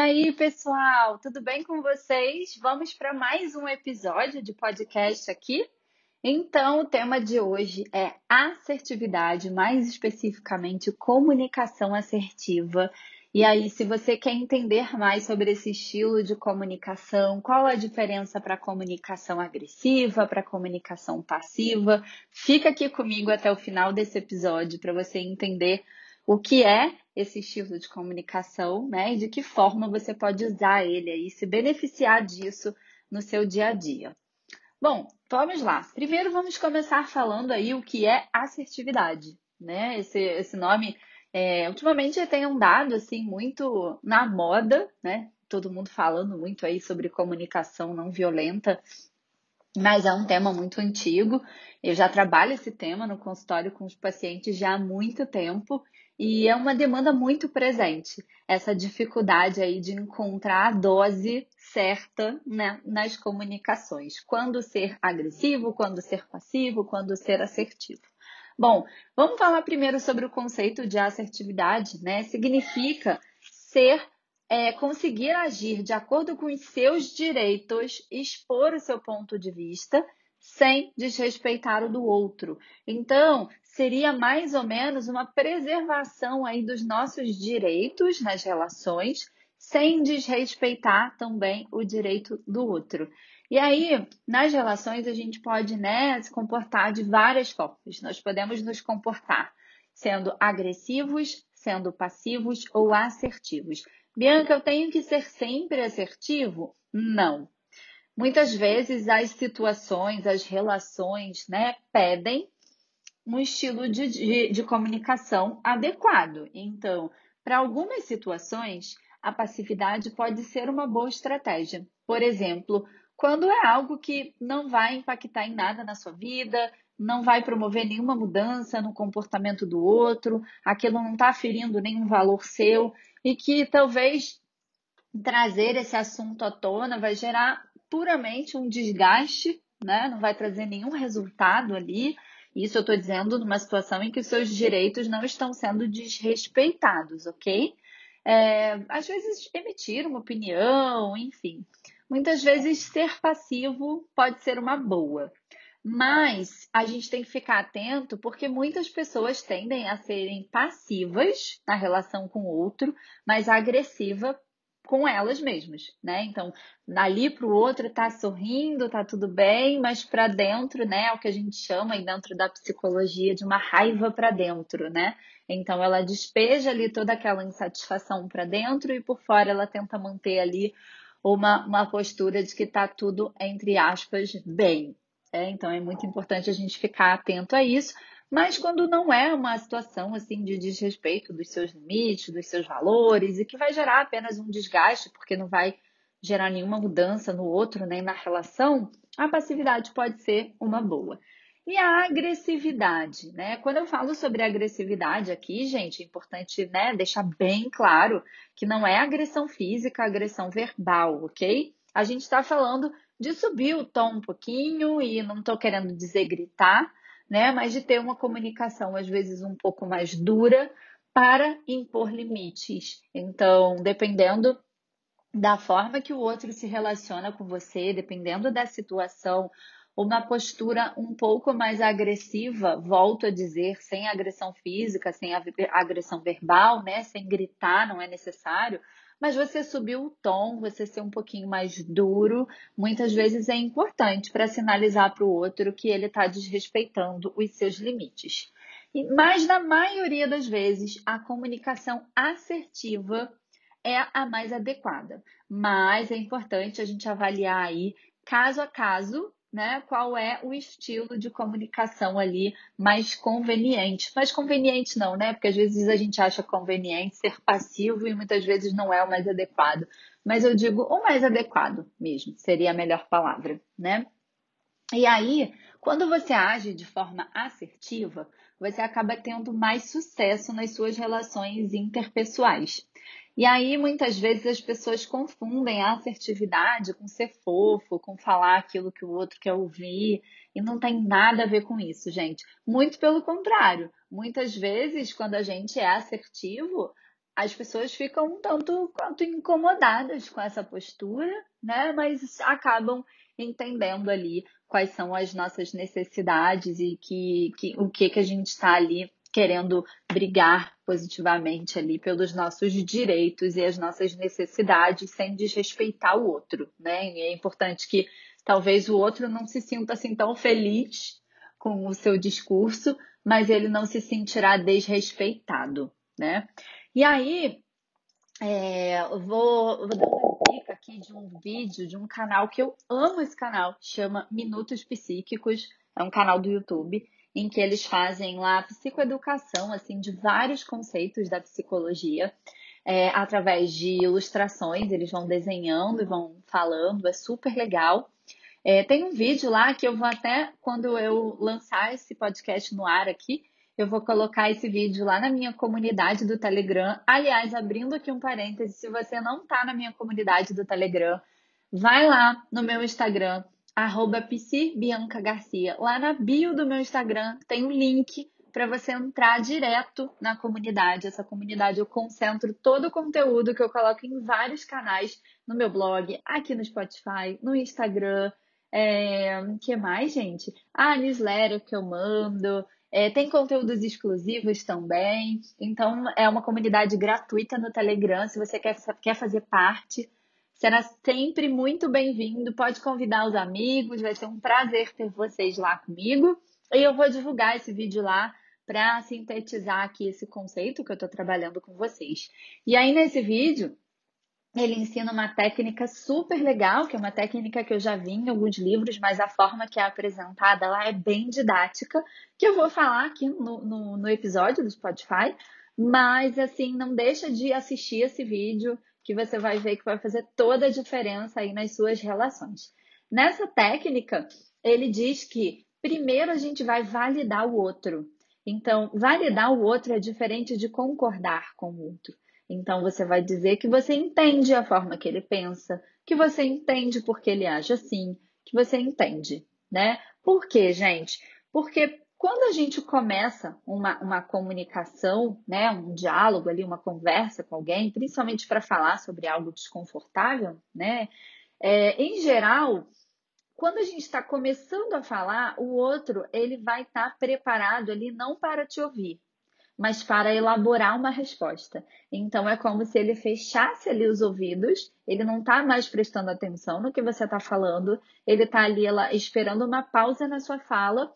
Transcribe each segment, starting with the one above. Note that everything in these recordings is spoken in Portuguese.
E aí, pessoal, tudo bem com vocês? Vamos para mais um episódio de podcast aqui? Então, o tema de hoje é assertividade, mais especificamente comunicação assertiva. E aí, se você quer entender mais sobre esse estilo de comunicação, qual a diferença para comunicação agressiva, para comunicação passiva, fica aqui comigo até o final desse episódio para você entender o que é esse estilo de comunicação, né? E de que forma você pode usar ele aí, se beneficiar disso no seu dia a dia. Bom, vamos lá. Primeiro vamos começar falando aí o que é assertividade, né? Esse, esse nome é, ultimamente tem andado assim muito na moda, né? Todo mundo falando muito aí sobre comunicação não violenta, mas é um tema muito antigo. Eu já trabalho esse tema no consultório com os pacientes já há muito tempo e é uma demanda muito presente, essa dificuldade aí de encontrar a dose certa né, nas comunicações. Quando ser agressivo, quando ser passivo, quando ser assertivo. Bom, vamos falar primeiro sobre o conceito de assertividade, né? Significa ser, é, conseguir agir de acordo com os seus direitos, expor o seu ponto de vista sem desrespeitar o do outro. Então, seria mais ou menos uma preservação aí dos nossos direitos nas relações, sem desrespeitar também o direito do outro. E aí, nas relações, a gente pode né, se comportar de várias formas. Nós podemos nos comportar sendo agressivos, sendo passivos ou assertivos. Bianca, eu tenho que ser sempre assertivo? Não. Muitas vezes as situações, as relações, né, pedem um estilo de, de, de comunicação adequado. Então, para algumas situações, a passividade pode ser uma boa estratégia. Por exemplo, quando é algo que não vai impactar em nada na sua vida, não vai promover nenhuma mudança no comportamento do outro, aquilo não está ferindo nenhum valor seu e que talvez trazer esse assunto à tona vai gerar puramente um desgaste, né? Não vai trazer nenhum resultado ali. Isso eu estou dizendo numa situação em que os seus direitos não estão sendo desrespeitados, ok? É, às vezes emitir uma opinião, enfim. Muitas vezes ser passivo pode ser uma boa. Mas a gente tem que ficar atento porque muitas pessoas tendem a serem passivas na relação com o outro, mas agressiva com elas mesmas, né? Então, dali para o outro tá sorrindo, tá tudo bem, mas para dentro, né, é o que a gente chama aí dentro da psicologia de uma raiva para dentro, né? Então, ela despeja ali toda aquela insatisfação para dentro e por fora ela tenta manter ali uma, uma postura de que tá tudo, entre aspas, bem. É, então, é muito importante a gente ficar atento a isso mas quando não é uma situação assim de desrespeito dos seus limites, dos seus valores e que vai gerar apenas um desgaste, porque não vai gerar nenhuma mudança no outro nem na relação, a passividade pode ser uma boa. E a agressividade, né? Quando eu falo sobre agressividade aqui, gente, é importante né, deixar bem claro que não é agressão física, agressão verbal, ok? A gente está falando de subir o tom um pouquinho e não estou querendo dizer gritar, né? Mas de ter uma comunicação às vezes um pouco mais dura para impor limites. Então, dependendo da forma que o outro se relaciona com você, dependendo da situação, uma postura um pouco mais agressiva, volto a dizer, sem agressão física, sem agressão verbal, né? Sem gritar, não é necessário, mas você subir o tom, você ser um pouquinho mais duro, muitas vezes é importante para sinalizar para o outro que ele está desrespeitando os seus limites. Mas na maioria das vezes, a comunicação assertiva é a mais adequada. Mas é importante a gente avaliar aí caso a caso né? Qual é o estilo de comunicação ali mais conveniente? Mais conveniente não, né? Porque às vezes a gente acha conveniente ser passivo e muitas vezes não é o mais adequado. Mas eu digo o mais adequado mesmo, seria a melhor palavra, né? E aí, quando você age de forma assertiva, você acaba tendo mais sucesso nas suas relações interpessoais. E aí, muitas vezes, as pessoas confundem a assertividade com ser fofo, com falar aquilo que o outro quer ouvir, e não tem nada a ver com isso, gente. Muito pelo contrário. Muitas vezes, quando a gente é assertivo, as pessoas ficam um tanto quanto incomodadas com essa postura, né? Mas acabam entendendo ali quais são as nossas necessidades e que, que o que, que a gente está ali querendo brigar positivamente ali pelos nossos direitos e as nossas necessidades sem desrespeitar o outro, né? E é importante que talvez o outro não se sinta assim tão feliz com o seu discurso, mas ele não se sentirá desrespeitado, né? E aí, é, vou, vou dar uma dica aqui de um vídeo de um canal que eu amo esse canal, chama Minutos Psíquicos, é um canal do YouTube em que eles fazem lá psicoeducação, assim, de vários conceitos da psicologia, é, através de ilustrações, eles vão desenhando e vão falando, é super legal. É, tem um vídeo lá que eu vou até, quando eu lançar esse podcast no ar aqui, eu vou colocar esse vídeo lá na minha comunidade do Telegram. Aliás, abrindo aqui um parêntese, se você não está na minha comunidade do Telegram, vai lá no meu Instagram, arroba Garcia. Lá na bio do meu Instagram tem um link para você entrar direto na comunidade. Essa comunidade eu concentro todo o conteúdo que eu coloco em vários canais no meu blog, aqui no Spotify, no Instagram. É, que mais, gente? A newsletter que eu mando. É, tem conteúdos exclusivos também. Então, é uma comunidade gratuita no Telegram. Se você quer, quer fazer parte, será sempre muito bem-vindo. Pode convidar os amigos, vai ser um prazer ter vocês lá comigo. E eu vou divulgar esse vídeo lá para sintetizar aqui esse conceito que eu estou trabalhando com vocês. E aí, nesse vídeo, ele ensina uma técnica super legal, que é uma técnica que eu já vi em alguns livros, mas a forma que é apresentada lá é bem didática, que eu vou falar aqui no, no, no episódio do Spotify. Mas, assim, não deixa de assistir esse vídeo, que você vai ver que vai fazer toda a diferença aí nas suas relações. Nessa técnica, ele diz que primeiro a gente vai validar o outro. Então, validar o outro é diferente de concordar com o outro. Então você vai dizer que você entende a forma que ele pensa, que você entende porque ele age assim, que você entende, né? Por quê, gente? Porque quando a gente começa uma, uma comunicação, né, um diálogo ali, uma conversa com alguém, principalmente para falar sobre algo desconfortável, né, é, em geral, quando a gente está começando a falar, o outro ele vai estar tá preparado ali não para te ouvir, mas para elaborar uma resposta. Então é como se ele fechasse ali os ouvidos, ele não está mais prestando atenção no que você está falando, ele está ali ela, esperando uma pausa na sua fala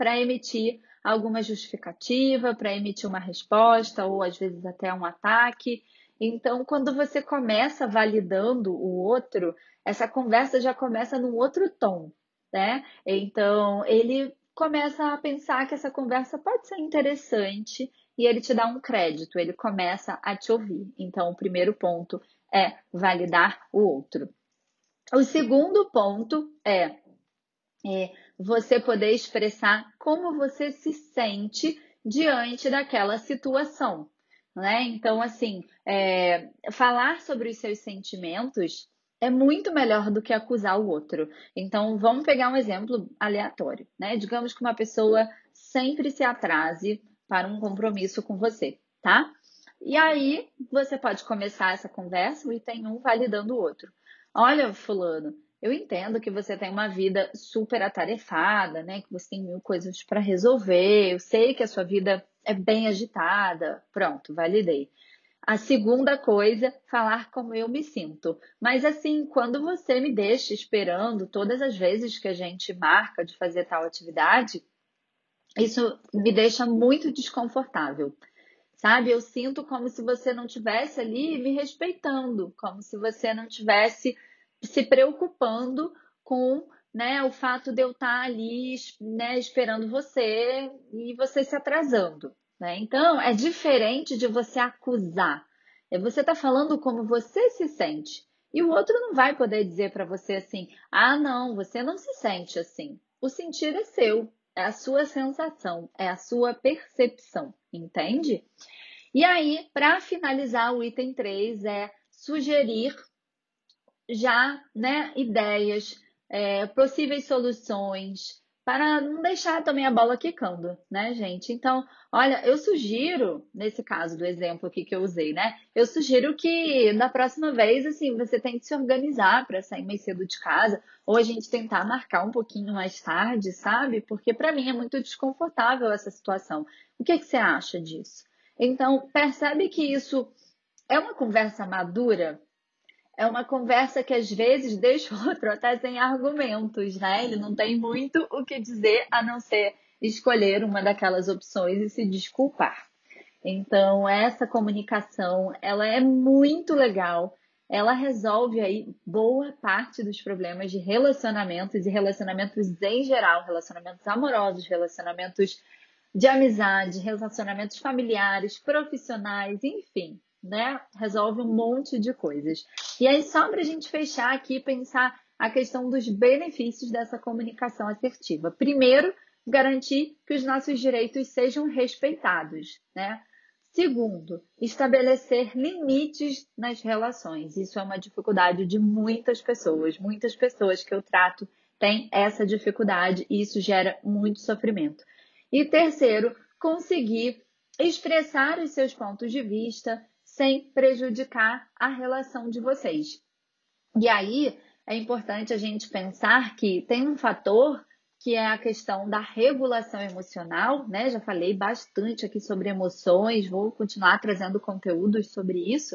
para emitir alguma justificativa, para emitir uma resposta ou às vezes até um ataque. Então, quando você começa validando o outro, essa conversa já começa num outro tom, né? Então, ele começa a pensar que essa conversa pode ser interessante e ele te dá um crédito, ele começa a te ouvir. Então, o primeiro ponto é validar o outro. O segundo ponto é, é você poder expressar como você se sente diante daquela situação. Né? Então, assim, é, falar sobre os seus sentimentos é muito melhor do que acusar o outro. Então, vamos pegar um exemplo aleatório, né? Digamos que uma pessoa sempre se atrase para um compromisso com você, tá? E aí você pode começar essa conversa, o item um validando o outro. Olha, fulano, eu entendo que você tem uma vida super atarefada, né? Que você tem mil coisas para resolver. Eu sei que a sua vida é bem agitada. Pronto, validei. A segunda coisa, falar como eu me sinto. Mas assim, quando você me deixa esperando todas as vezes que a gente marca de fazer tal atividade, isso me deixa muito desconfortável. Sabe? Eu sinto como se você não tivesse ali me respeitando, como se você não tivesse se preocupando com né, o fato de eu estar ali né, esperando você e você se atrasando. Né? Então, é diferente de você acusar. É você tá falando como você se sente. E o outro não vai poder dizer para você assim: ah, não, você não se sente assim. O sentir é seu, é a sua sensação, é a sua percepção, entende? E aí, para finalizar, o item 3 é sugerir já né, ideias, é, possíveis soluções para não deixar também a bola quicando, né, gente? Então, olha, eu sugiro, nesse caso do exemplo aqui que eu usei, né? Eu sugiro que na próxima vez, assim, você tente se organizar para sair mais cedo de casa, ou a gente tentar marcar um pouquinho mais tarde, sabe? Porque para mim é muito desconfortável essa situação. O que, que você acha disso? Então, percebe que isso é uma conversa madura é uma conversa que às vezes deixa o outro até sem argumentos, né? Ele não tem muito o que dizer a não ser escolher uma daquelas opções e se desculpar. Então, essa comunicação, ela é muito legal. Ela resolve aí boa parte dos problemas de relacionamentos e relacionamentos em geral, relacionamentos amorosos, relacionamentos de amizade, relacionamentos familiares, profissionais, enfim né? Resolve um monte de coisas. E aí, só para a gente fechar aqui pensar a questão dos benefícios dessa comunicação assertiva. Primeiro, garantir que os nossos direitos sejam respeitados, né? Segundo, estabelecer limites nas relações. Isso é uma dificuldade de muitas pessoas. Muitas pessoas que eu trato têm essa dificuldade e isso gera muito sofrimento. E terceiro, conseguir expressar os seus pontos de vista, sem prejudicar a relação de vocês. E aí é importante a gente pensar que tem um fator que é a questão da regulação emocional, né? Já falei bastante aqui sobre emoções, vou continuar trazendo conteúdos sobre isso,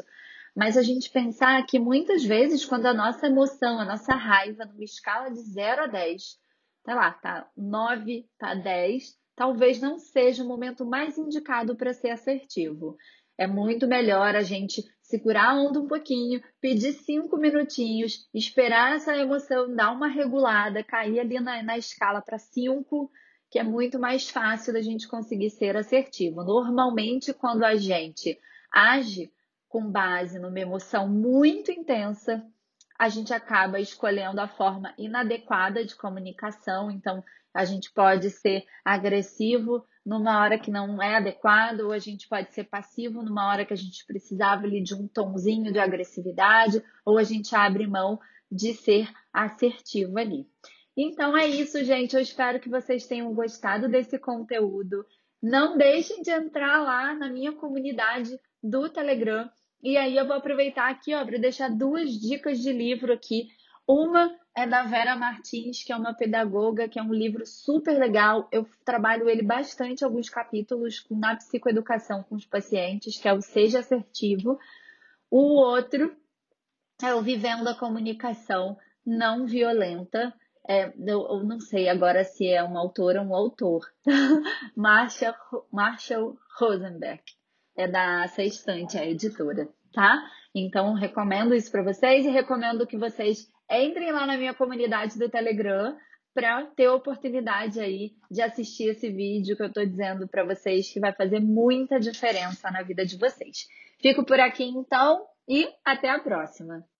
mas a gente pensar que muitas vezes quando a nossa emoção, a nossa raiva, numa escala de 0 a 10, tá lá, tá 9, tá 10, talvez não seja o momento mais indicado para ser assertivo. É muito melhor a gente segurar a onda um pouquinho, pedir cinco minutinhos, esperar essa emoção dar uma regulada, cair ali na, na escala para cinco, que é muito mais fácil da gente conseguir ser assertivo. Normalmente, quando a gente age com base numa emoção muito intensa, a gente acaba escolhendo a forma inadequada de comunicação. Então, a gente pode ser agressivo numa hora que não é adequado, ou a gente pode ser passivo numa hora que a gente precisava ali de um tomzinho de agressividade, ou a gente abre mão de ser assertivo ali. Então é isso, gente. Eu espero que vocês tenham gostado desse conteúdo. Não deixem de entrar lá na minha comunidade do Telegram. E aí eu vou aproveitar aqui, ó, para deixar duas dicas de livro aqui. Uma é da Vera Martins, que é uma pedagoga, que é um livro super legal. Eu trabalho ele bastante, alguns capítulos na psicoeducação com os pacientes, que é o Seja Assertivo. O outro é o Vivendo a Comunicação Não Violenta. É, eu, eu, não sei agora se é um autor ou um autor. Marshall, Marshall Rosenberg. É da Sextante, a editora, tá? Então, recomendo isso para vocês e recomendo que vocês entrem lá na minha comunidade do Telegram para ter a oportunidade aí de assistir esse vídeo que eu estou dizendo para vocês que vai fazer muita diferença na vida de vocês. Fico por aqui então e até a próxima.